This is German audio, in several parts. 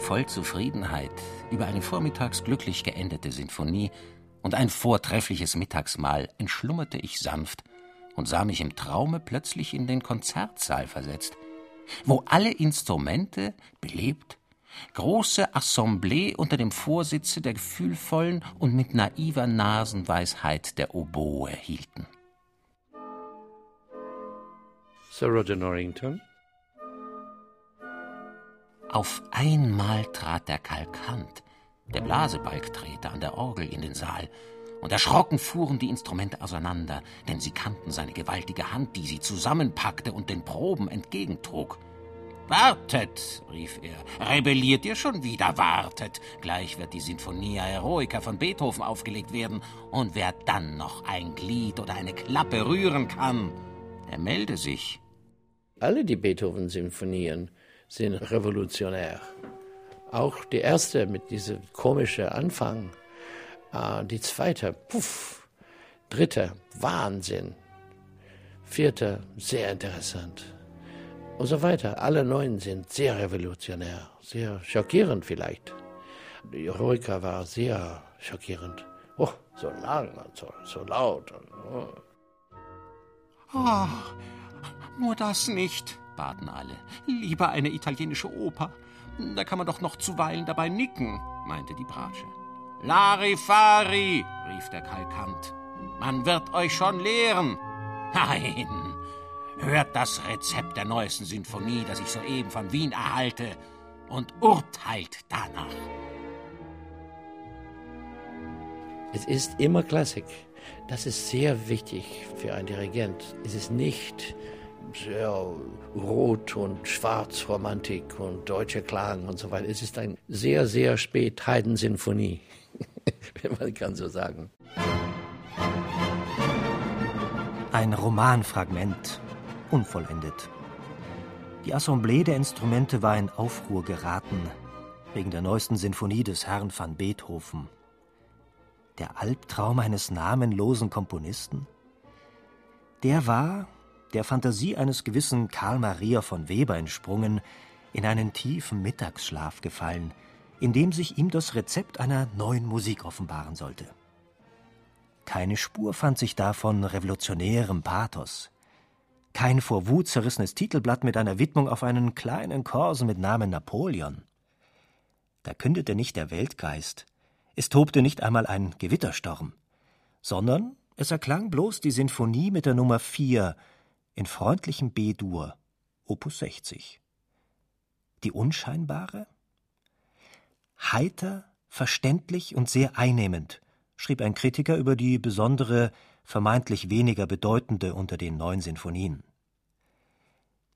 Voll Zufriedenheit über eine vormittags glücklich geendete Sinfonie und ein vortreffliches Mittagsmahl entschlummerte ich sanft und sah mich im Traume plötzlich in den Konzertsaal versetzt, wo alle Instrumente belebt, große Assemblée unter dem Vorsitze der gefühlvollen und mit naiver Nasenweisheit der Oboe hielten. Sir Roger Norrington auf einmal trat der Kalkant, der Blasebalgtreter an der Orgel in den Saal, und erschrocken fuhren die Instrumente auseinander, denn sie kannten seine gewaltige Hand, die sie zusammenpackte und den Proben entgegentrug. Wartet, rief er, rebelliert ihr schon wieder, wartet. Gleich wird die Sinfonia Heroica von Beethoven aufgelegt werden, und wer dann noch ein Glied oder eine Klappe rühren kann, der melde sich. Alle die Beethoven-Sinfonien sind revolutionär. Auch die erste mit diesem komischen Anfang, äh, die zweite, puff, dritte, Wahnsinn, vierte, sehr interessant und so weiter. Alle neun sind sehr revolutionär, sehr schockierend vielleicht. Die Heroica war sehr schockierend. Oh, so lang und so, so laut. Und, oh. oh, nur das nicht baten alle. Lieber eine italienische Oper. Da kann man doch noch zuweilen dabei nicken, meinte die Bratsche. Larifari, rief der Kalkant. Man wird euch schon lehren. Nein, hört das Rezept der neuesten Sinfonie, das ich soeben von Wien erhalte, und urteilt danach. Es ist immer Klassik. Das ist sehr wichtig für einen Dirigent. Es ist nicht sehr rot und schwarz Romantik und deutsche Klagen und so weiter. Es ist ein sehr, sehr spät Heidensinfonie, wenn man kann so sagen. Ein Romanfragment, unvollendet. Die Assemblée der Instrumente war in Aufruhr geraten, wegen der neuesten Sinfonie des Herrn van Beethoven. Der Albtraum eines namenlosen Komponisten? Der war, der Fantasie eines gewissen Karl Maria von Weber entsprungen, in einen tiefen Mittagsschlaf gefallen, in dem sich ihm das Rezept einer neuen Musik offenbaren sollte. Keine Spur fand sich da von revolutionärem Pathos. Kein vor Wut zerrissenes Titelblatt mit einer Widmung auf einen kleinen Korsen mit Namen Napoleon. Da kündete nicht der Weltgeist, es tobte nicht einmal ein Gewittersturm, sondern es erklang bloß die Sinfonie mit der Nummer vier in freundlichem B-Dur, Opus 60. Die unscheinbare? Heiter, verständlich und sehr einnehmend, schrieb ein Kritiker über die besondere, vermeintlich weniger bedeutende unter den neun Sinfonien.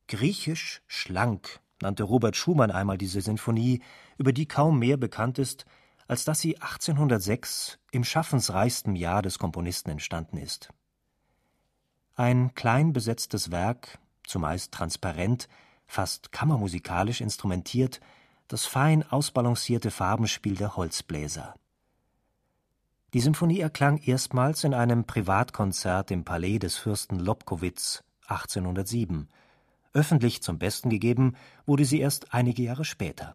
Griechisch schlank nannte Robert Schumann einmal diese Sinfonie, über die kaum mehr bekannt ist, als dass sie 1806 im schaffensreichsten Jahr des Komponisten entstanden ist. Ein klein besetztes Werk, zumeist transparent, fast kammermusikalisch instrumentiert, das fein ausbalancierte Farbenspiel der Holzbläser. Die Symphonie erklang erstmals in einem Privatkonzert im Palais des Fürsten Lobkowitz 1807. Öffentlich zum Besten gegeben wurde sie erst einige Jahre später.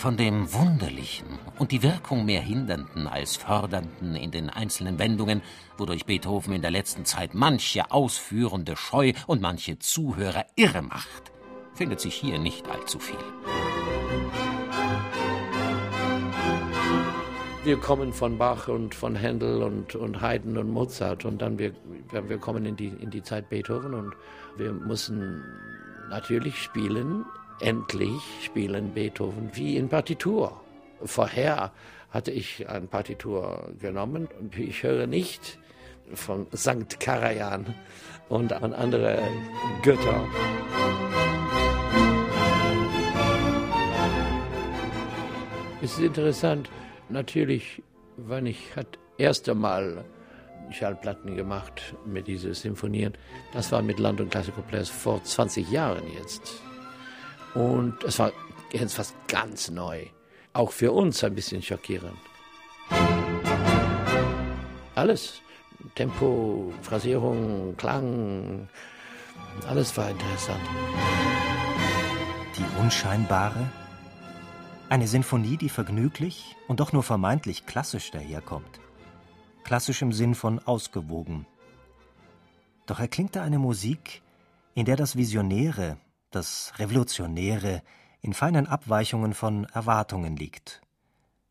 Von dem Wunderlichen und die Wirkung mehr Hindernden als Fördernden in den einzelnen Wendungen, wodurch Beethoven in der letzten Zeit manche Ausführende scheu und manche Zuhörer irre macht, findet sich hier nicht allzu viel. Wir kommen von Bach und von Händel und, und Haydn und Mozart und dann wir, wir kommen in die, in die Zeit Beethoven und wir müssen natürlich spielen Endlich spielen Beethoven wie in Partitur. Vorher hatte ich ein Partitur genommen und ich höre nicht von Sankt Karajan und an andere Götter. Es ist interessant, natürlich, wenn ich das erste Mal Schallplatten gemacht mit diesen Symphonien, das war mit Land und Classical Players vor 20 Jahren jetzt. Und es war jetzt fast ganz neu. Auch für uns ein bisschen schockierend. Alles. Tempo, Phrasierung, Klang, alles war interessant. Die unscheinbare? Eine Sinfonie, die vergnüglich und doch nur vermeintlich klassisch daherkommt. Klassisch im Sinn von ausgewogen. Doch erklingt da eine Musik, in der das Visionäre, das Revolutionäre in feinen Abweichungen von Erwartungen liegt.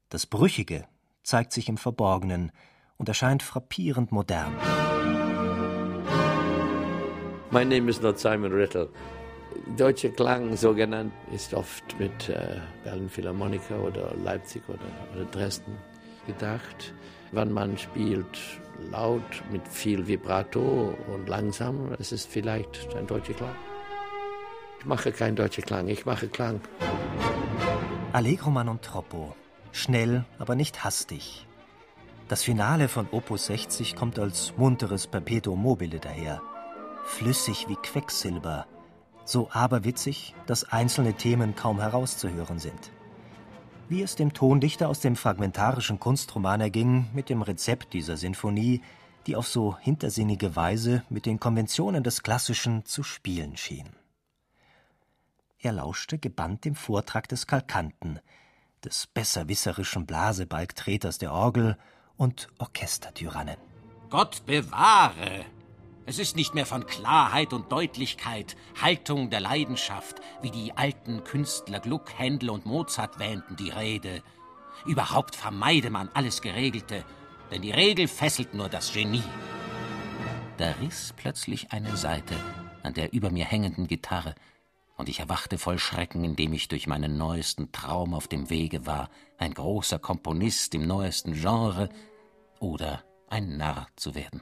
Das Brüchige zeigt sich im Verborgenen und erscheint frappierend modern. Mein Name ist not Simon Riddle. Deutscher Klang, so genannt, ist oft mit äh, Berlin Philharmoniker oder Leipzig oder, oder Dresden gedacht. Wenn man spielt laut, mit viel Vibrato und langsam, es ist vielleicht ein deutscher Klang. Ich mache keinen deutschen Klang, ich mache Klang. Allegro man und troppo. Schnell, aber nicht hastig. Das Finale von Opus 60 kommt als munteres Perpetuum mobile daher flüssig wie Quecksilber, so aberwitzig, dass einzelne Themen kaum herauszuhören sind. Wie es dem Tondichter aus dem fragmentarischen Kunstroman erging mit dem Rezept dieser Sinfonie, die auf so hintersinnige Weise mit den Konventionen des Klassischen zu spielen schien. Er lauschte gebannt dem Vortrag des Kalkanten, des besserwisserischen Blasebalgtreters der Orgel und Orchestertyrannen. Gott bewahre! Es ist nicht mehr von Klarheit und Deutlichkeit, Haltung der Leidenschaft, wie die alten Künstler Gluck, Händel und Mozart wähnten, die Rede. Überhaupt vermeide man alles Geregelte, denn die Regel fesselt nur das Genie. Da riss plötzlich eine Seite an der über mir hängenden Gitarre, und ich erwachte voll Schrecken, indem ich durch meinen neuesten Traum auf dem Wege war, ein großer Komponist im neuesten Genre oder ein Narr zu werden.